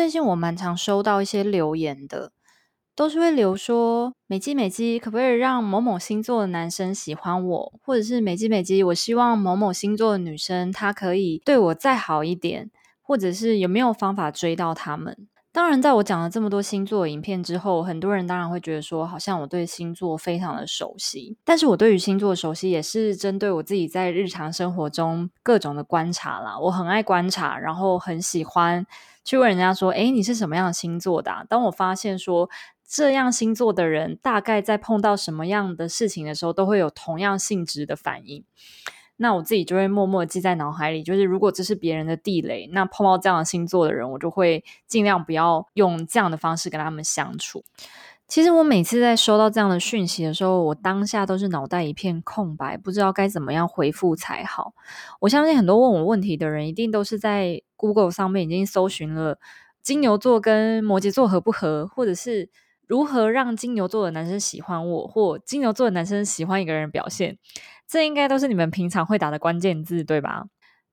最近我蛮常收到一些留言的，都是会留说美姬美姬，可不可以让某某星座的男生喜欢我，或者是美姬美姬，我希望某某星座的女生她可以对我再好一点，或者是有没有方法追到他们？当然，在我讲了这么多星座影片之后，很多人当然会觉得说，好像我对星座非常的熟悉。但是我对于星座熟悉，也是针对我自己在日常生活中各种的观察啦。我很爱观察，然后很喜欢去问人家说：“诶，你是什么样的星座的啊？”当我发现说，这样星座的人大概在碰到什么样的事情的时候，都会有同样性质的反应。那我自己就会默默记在脑海里，就是如果这是别人的地雷，那碰到这样的星座的人，我就会尽量不要用这样的方式跟他们相处。其实我每次在收到这样的讯息的时候，我当下都是脑袋一片空白，不知道该怎么样回复才好。我相信很多问我问题的人，一定都是在 Google 上面已经搜寻了金牛座跟摩羯座合不合，或者是如何让金牛座的男生喜欢我，或金牛座的男生喜欢一个人表现。这应该都是你们平常会打的关键字，对吧？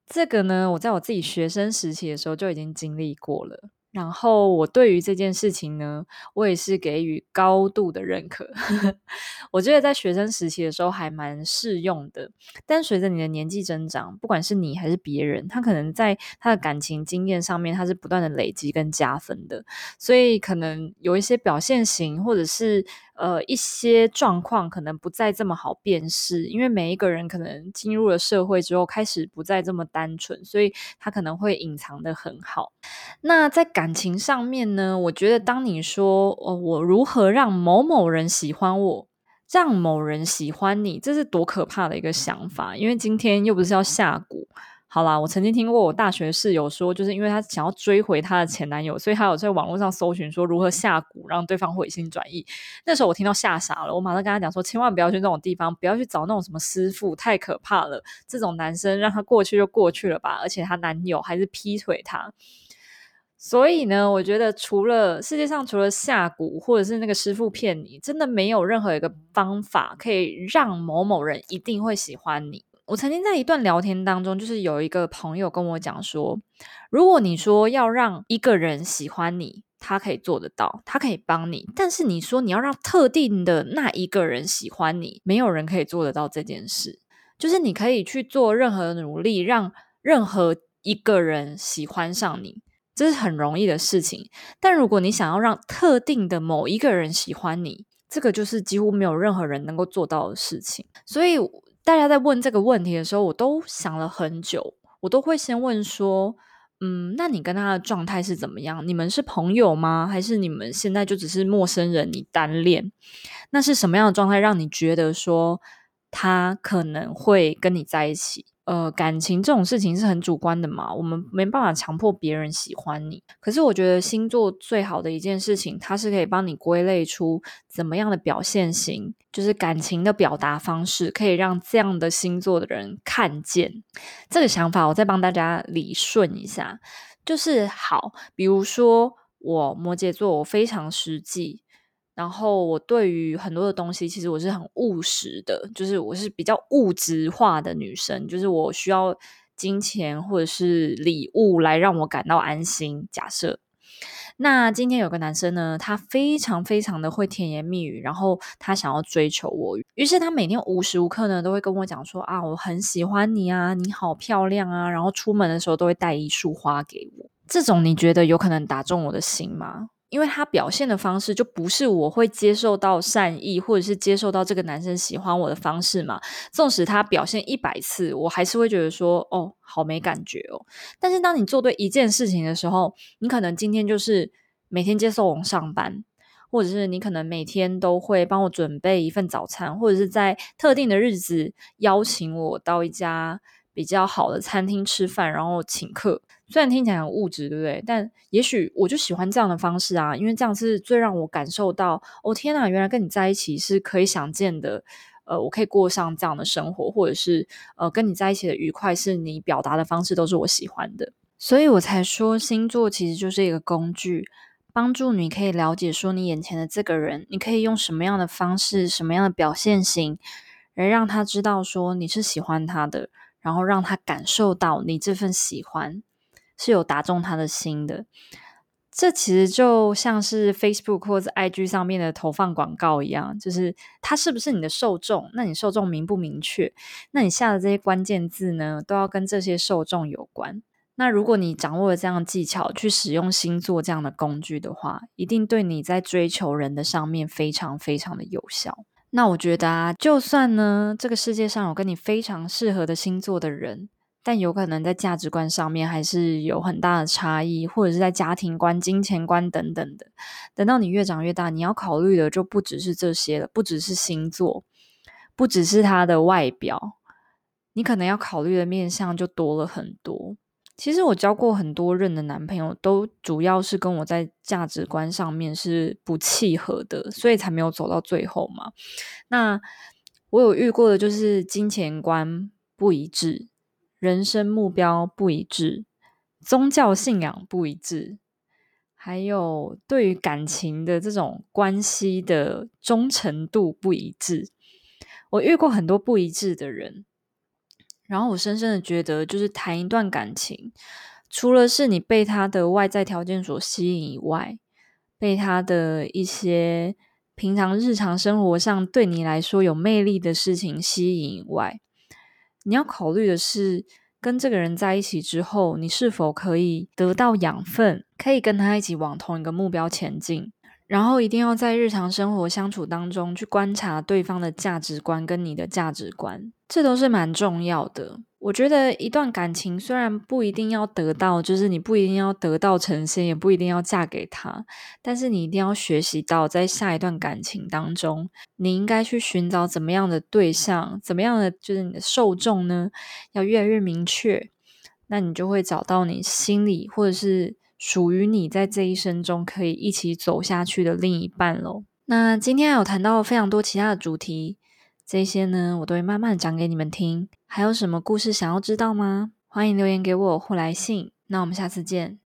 这个呢，我在我自己学生时期的时候就已经经历过了。然后我对于这件事情呢，我也是给予高度的认可。我觉得在学生时期的时候还蛮适用的，但随着你的年纪增长，不管是你还是别人，他可能在他的感情经验上面，他是不断的累积跟加分的，所以可能有一些表现型或者是。呃，一些状况可能不再这么好辨识，因为每一个人可能进入了社会之后，开始不再这么单纯，所以他可能会隐藏得很好。那在感情上面呢，我觉得当你说哦，我如何让某某人喜欢我，让某人喜欢你，这是多可怕的一个想法，因为今天又不是要下蛊。好啦，我曾经听过我大学室友说，就是因为他想要追回他的前男友，所以他有在网络上搜寻说如何下蛊让对方回心转意。那时候我听到吓傻了，我马上跟他讲说，千万不要去那种地方，不要去找那种什么师傅，太可怕了。这种男生让他过去就过去了吧，而且他男友还是劈腿他。所以呢，我觉得除了世界上除了下蛊或者是那个师傅骗你，真的没有任何一个方法可以让某某人一定会喜欢你。我曾经在一段聊天当中，就是有一个朋友跟我讲说，如果你说要让一个人喜欢你，他可以做得到，他可以帮你，但是你说你要让特定的那一个人喜欢你，没有人可以做得到这件事。就是你可以去做任何努力，让任何一个人喜欢上你，这是很容易的事情。但如果你想要让特定的某一个人喜欢你，这个就是几乎没有任何人能够做到的事情。所以。大家在问这个问题的时候，我都想了很久。我都会先问说：“嗯，那你跟他的状态是怎么样？你们是朋友吗？还是你们现在就只是陌生人？你单恋？那是什么样的状态让你觉得说他可能会跟你在一起？”呃，感情这种事情是很主观的嘛，我们没办法强迫别人喜欢你。可是我觉得星座最好的一件事情，它是可以帮你归类出怎么样的表现型，就是感情的表达方式，可以让这样的星座的人看见。这个想法，我再帮大家理顺一下，就是好，比如说我摩羯座，我非常实际。然后我对于很多的东西，其实我是很务实的，就是我是比较物质化的女生，就是我需要金钱或者是礼物来让我感到安心。假设那今天有个男生呢，他非常非常的会甜言蜜语，然后他想要追求我，于是他每天无时无刻呢都会跟我讲说啊，我很喜欢你啊，你好漂亮啊，然后出门的时候都会带一束花给我。这种你觉得有可能打中我的心吗？因为他表现的方式就不是我会接受到善意，或者是接受到这个男生喜欢我的方式嘛。纵使他表现一百次，我还是会觉得说，哦，好没感觉哦。但是当你做对一件事情的时候，你可能今天就是每天接送我上班，或者是你可能每天都会帮我准备一份早餐，或者是在特定的日子邀请我到一家比较好的餐厅吃饭，然后请客。虽然听起来很物质，对不对？但也许我就喜欢这样的方式啊，因为这样是最让我感受到，哦天哪，原来跟你在一起是可以想见的，呃，我可以过上这样的生活，或者是呃，跟你在一起的愉快，是你表达的方式都是我喜欢的，所以我才说星座其实就是一个工具，帮助你可以了解说你眼前的这个人，你可以用什么样的方式，什么样的表现型，而让他知道说你是喜欢他的，然后让他感受到你这份喜欢。是有打中他的心的，这其实就像是 Facebook 或者 IG 上面的投放广告一样，就是它是不是你的受众？那你受众明不明确？那你下的这些关键字呢，都要跟这些受众有关。那如果你掌握了这样的技巧，去使用星座这样的工具的话，一定对你在追求人的上面非常非常的有效。那我觉得啊，就算呢，这个世界上有跟你非常适合的星座的人，但有可能在价值观上面还是有很大的差异，或者是在家庭观、金钱观等等的。等到你越长越大，你要考虑的就不只是这些了，不只是星座，不只是他的外表，你可能要考虑的面向就多了很多。其实我交过很多任的男朋友，都主要是跟我在价值观上面是不契合的，所以才没有走到最后嘛。那我有遇过的就是金钱观不一致，人生目标不一致，宗教信仰不一致，还有对于感情的这种关系的忠诚度不一致。我遇过很多不一致的人。然后我深深的觉得，就是谈一段感情，除了是你被他的外在条件所吸引以外，被他的一些平常日常生活上对你来说有魅力的事情吸引以外，你要考虑的是，跟这个人在一起之后，你是否可以得到养分，可以跟他一起往同一个目标前进。然后一定要在日常生活相处当中去观察对方的价值观跟你的价值观，这都是蛮重要的。我觉得一段感情虽然不一定要得到，就是你不一定要得道成仙，也不一定要嫁给他，但是你一定要学习到在下一段感情当中，你应该去寻找怎么样的对象，怎么样的就是你的受众呢，要越来越明确，那你就会找到你心里或者是。属于你在这一生中可以一起走下去的另一半喽。那今天有谈到非常多其他的主题，这些呢我都会慢慢讲给你们听。还有什么故事想要知道吗？欢迎留言给我或来信。那我们下次见。